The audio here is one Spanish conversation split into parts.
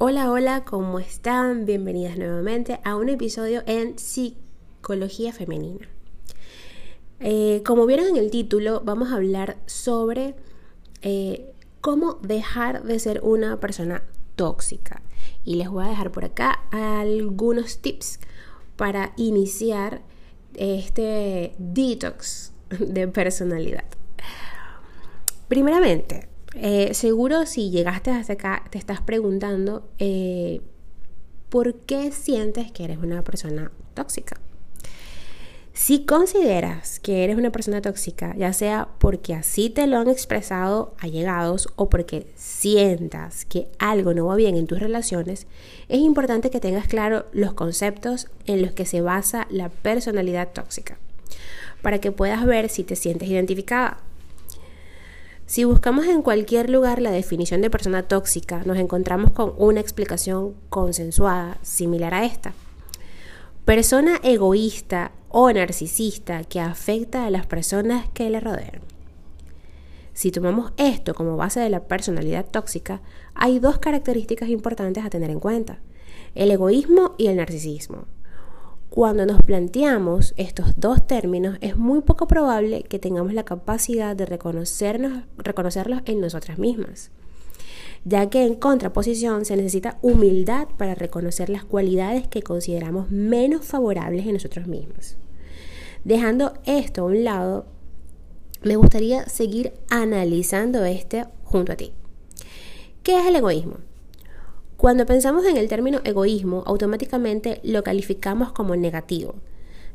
Hola, hola, ¿cómo están? Bienvenidas nuevamente a un episodio en Psicología Femenina. Eh, como vieron en el título, vamos a hablar sobre eh, cómo dejar de ser una persona tóxica. Y les voy a dejar por acá algunos tips para iniciar este detox de personalidad. Primeramente, eh, seguro si llegaste hasta acá te estás preguntando eh, por qué sientes que eres una persona tóxica. Si consideras que eres una persona tóxica, ya sea porque así te lo han expresado allegados o porque sientas que algo no va bien en tus relaciones, es importante que tengas claro los conceptos en los que se basa la personalidad tóxica, para que puedas ver si te sientes identificada. Si buscamos en cualquier lugar la definición de persona tóxica, nos encontramos con una explicación consensuada similar a esta. Persona egoísta o narcisista que afecta a las personas que le rodean. Si tomamos esto como base de la personalidad tóxica, hay dos características importantes a tener en cuenta, el egoísmo y el narcisismo. Cuando nos planteamos estos dos términos, es muy poco probable que tengamos la capacidad de reconocernos, reconocerlos en nosotras mismas, ya que en contraposición se necesita humildad para reconocer las cualidades que consideramos menos favorables en nosotros mismos. Dejando esto a un lado, me gustaría seguir analizando este junto a ti. ¿Qué es el egoísmo? Cuando pensamos en el término egoísmo, automáticamente lo calificamos como negativo,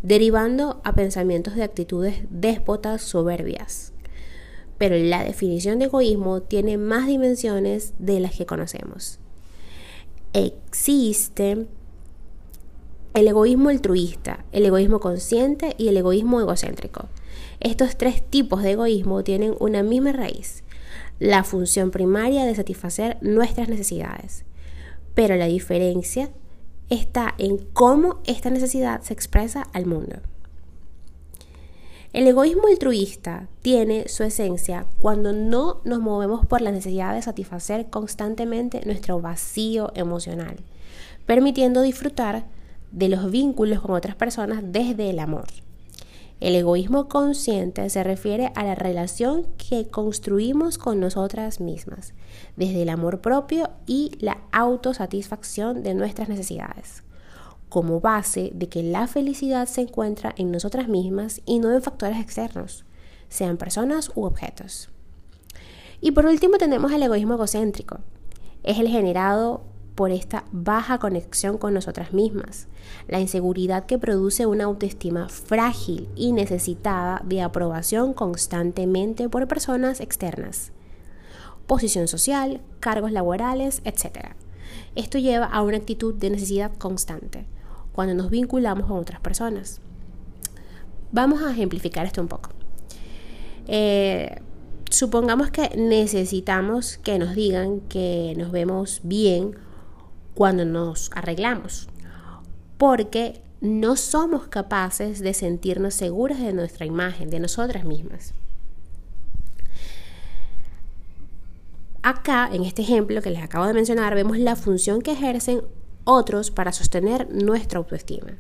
derivando a pensamientos de actitudes déspotas soberbias. Pero la definición de egoísmo tiene más dimensiones de las que conocemos. Existe el egoísmo altruista, el egoísmo consciente y el egoísmo egocéntrico. Estos tres tipos de egoísmo tienen una misma raíz, la función primaria de satisfacer nuestras necesidades pero la diferencia está en cómo esta necesidad se expresa al mundo. El egoísmo altruista tiene su esencia cuando no nos movemos por la necesidad de satisfacer constantemente nuestro vacío emocional, permitiendo disfrutar de los vínculos con otras personas desde el amor. El egoísmo consciente se refiere a la relación que construimos con nosotras mismas, desde el amor propio y la autosatisfacción de nuestras necesidades, como base de que la felicidad se encuentra en nosotras mismas y no en factores externos, sean personas u objetos. Y por último tenemos el egoísmo egocéntrico. Es el generado por esta baja conexión con nosotras mismas, la inseguridad que produce una autoestima frágil y necesitada de aprobación constantemente por personas externas, posición social, cargos laborales, etc. Esto lleva a una actitud de necesidad constante cuando nos vinculamos con otras personas. Vamos a ejemplificar esto un poco. Eh, supongamos que necesitamos que nos digan que nos vemos bien cuando nos arreglamos, porque no somos capaces de sentirnos seguras de nuestra imagen, de nosotras mismas. Acá, en este ejemplo que les acabo de mencionar, vemos la función que ejercen otros para sostener nuestra autoestima.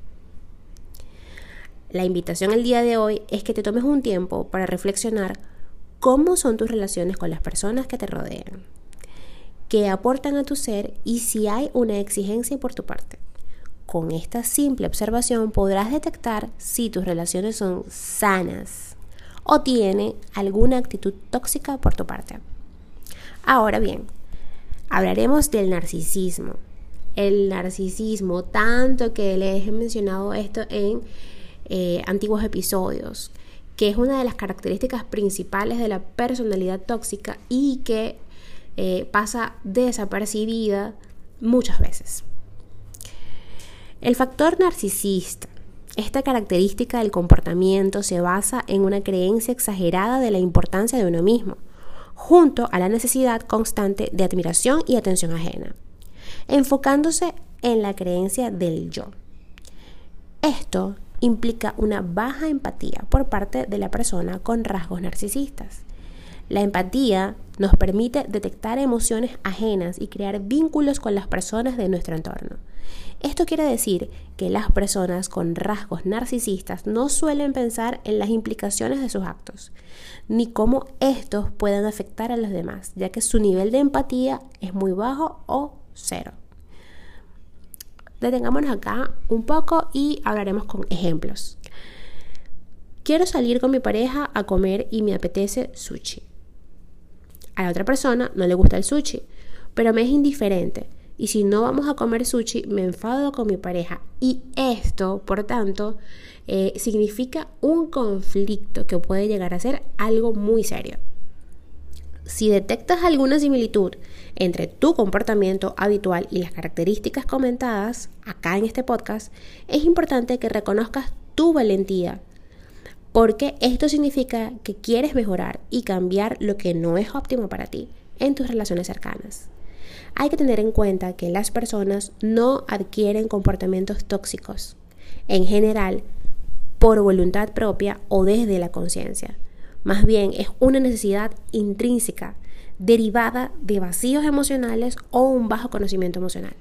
La invitación el día de hoy es que te tomes un tiempo para reflexionar cómo son tus relaciones con las personas que te rodean que aportan a tu ser y si hay una exigencia por tu parte. Con esta simple observación podrás detectar si tus relaciones son sanas o tiene alguna actitud tóxica por tu parte. Ahora bien, hablaremos del narcisismo. El narcisismo, tanto que les he mencionado esto en eh, antiguos episodios, que es una de las características principales de la personalidad tóxica y que eh, pasa desapercibida muchas veces. El factor narcisista. Esta característica del comportamiento se basa en una creencia exagerada de la importancia de uno mismo, junto a la necesidad constante de admiración y atención ajena, enfocándose en la creencia del yo. Esto implica una baja empatía por parte de la persona con rasgos narcisistas. La empatía nos permite detectar emociones ajenas y crear vínculos con las personas de nuestro entorno. Esto quiere decir que las personas con rasgos narcisistas no suelen pensar en las implicaciones de sus actos, ni cómo estos pueden afectar a los demás, ya que su nivel de empatía es muy bajo o cero. Detengámonos acá un poco y hablaremos con ejemplos. Quiero salir con mi pareja a comer y me apetece sushi. A la otra persona no le gusta el sushi, pero me es indiferente. Y si no vamos a comer sushi, me enfado con mi pareja. Y esto, por tanto, eh, significa un conflicto que puede llegar a ser algo muy serio. Si detectas alguna similitud entre tu comportamiento habitual y las características comentadas acá en este podcast, es importante que reconozcas tu valentía porque esto significa que quieres mejorar y cambiar lo que no es óptimo para ti en tus relaciones cercanas. Hay que tener en cuenta que las personas no adquieren comportamientos tóxicos, en general, por voluntad propia o desde la conciencia. Más bien es una necesidad intrínseca, derivada de vacíos emocionales o un bajo conocimiento emocional.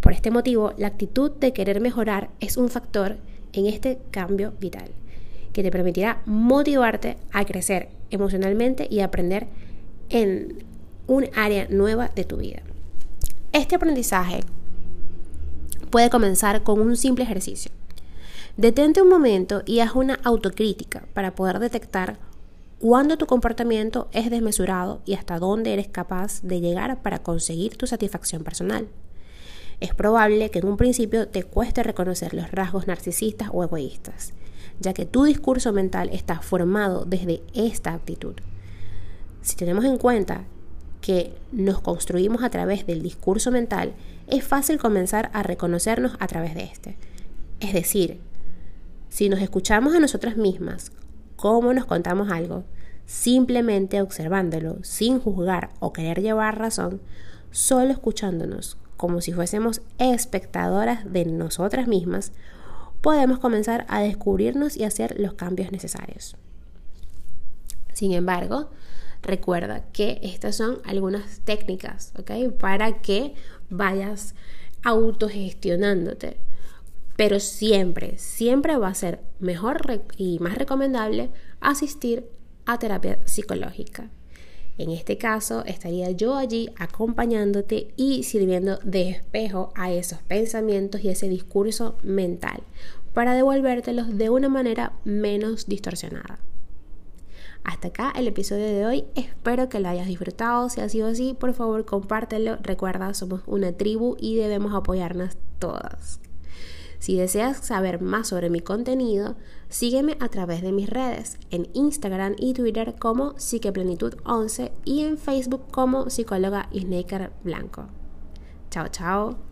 Por este motivo, la actitud de querer mejorar es un factor en este cambio vital que te permitirá motivarte a crecer emocionalmente y aprender en un área nueva de tu vida. Este aprendizaje puede comenzar con un simple ejercicio. Detente un momento y haz una autocrítica para poder detectar cuándo tu comportamiento es desmesurado y hasta dónde eres capaz de llegar para conseguir tu satisfacción personal. Es probable que en un principio te cueste reconocer los rasgos narcisistas o egoístas ya que tu discurso mental está formado desde esta actitud. Si tenemos en cuenta que nos construimos a través del discurso mental, es fácil comenzar a reconocernos a través de este. Es decir, si nos escuchamos a nosotras mismas, cómo nos contamos algo, simplemente observándolo, sin juzgar o querer llevar razón, solo escuchándonos como si fuésemos espectadoras de nosotras mismas, podemos comenzar a descubrirnos y hacer los cambios necesarios. Sin embargo, recuerda que estas son algunas técnicas. Para que vayas autogestionándote. Pero siempre, siempre va a ser mejor y más recomendable asistir a terapia psicológica. En este caso, estaría yo allí acompañándote y sirviendo de espejo a esos pensamientos y ese discurso mental para devolvértelos de una manera menos distorsionada. Hasta acá el episodio de hoy, espero que lo hayas disfrutado, si ha sido así, por favor compártelo, recuerda, somos una tribu y debemos apoyarnos todas. Si deseas saber más sobre mi contenido, sígueme a través de mis redes, en Instagram y Twitter como Psiqueplenitud11 y en Facebook como psicóloga Snaker Blanco. Chao, chao.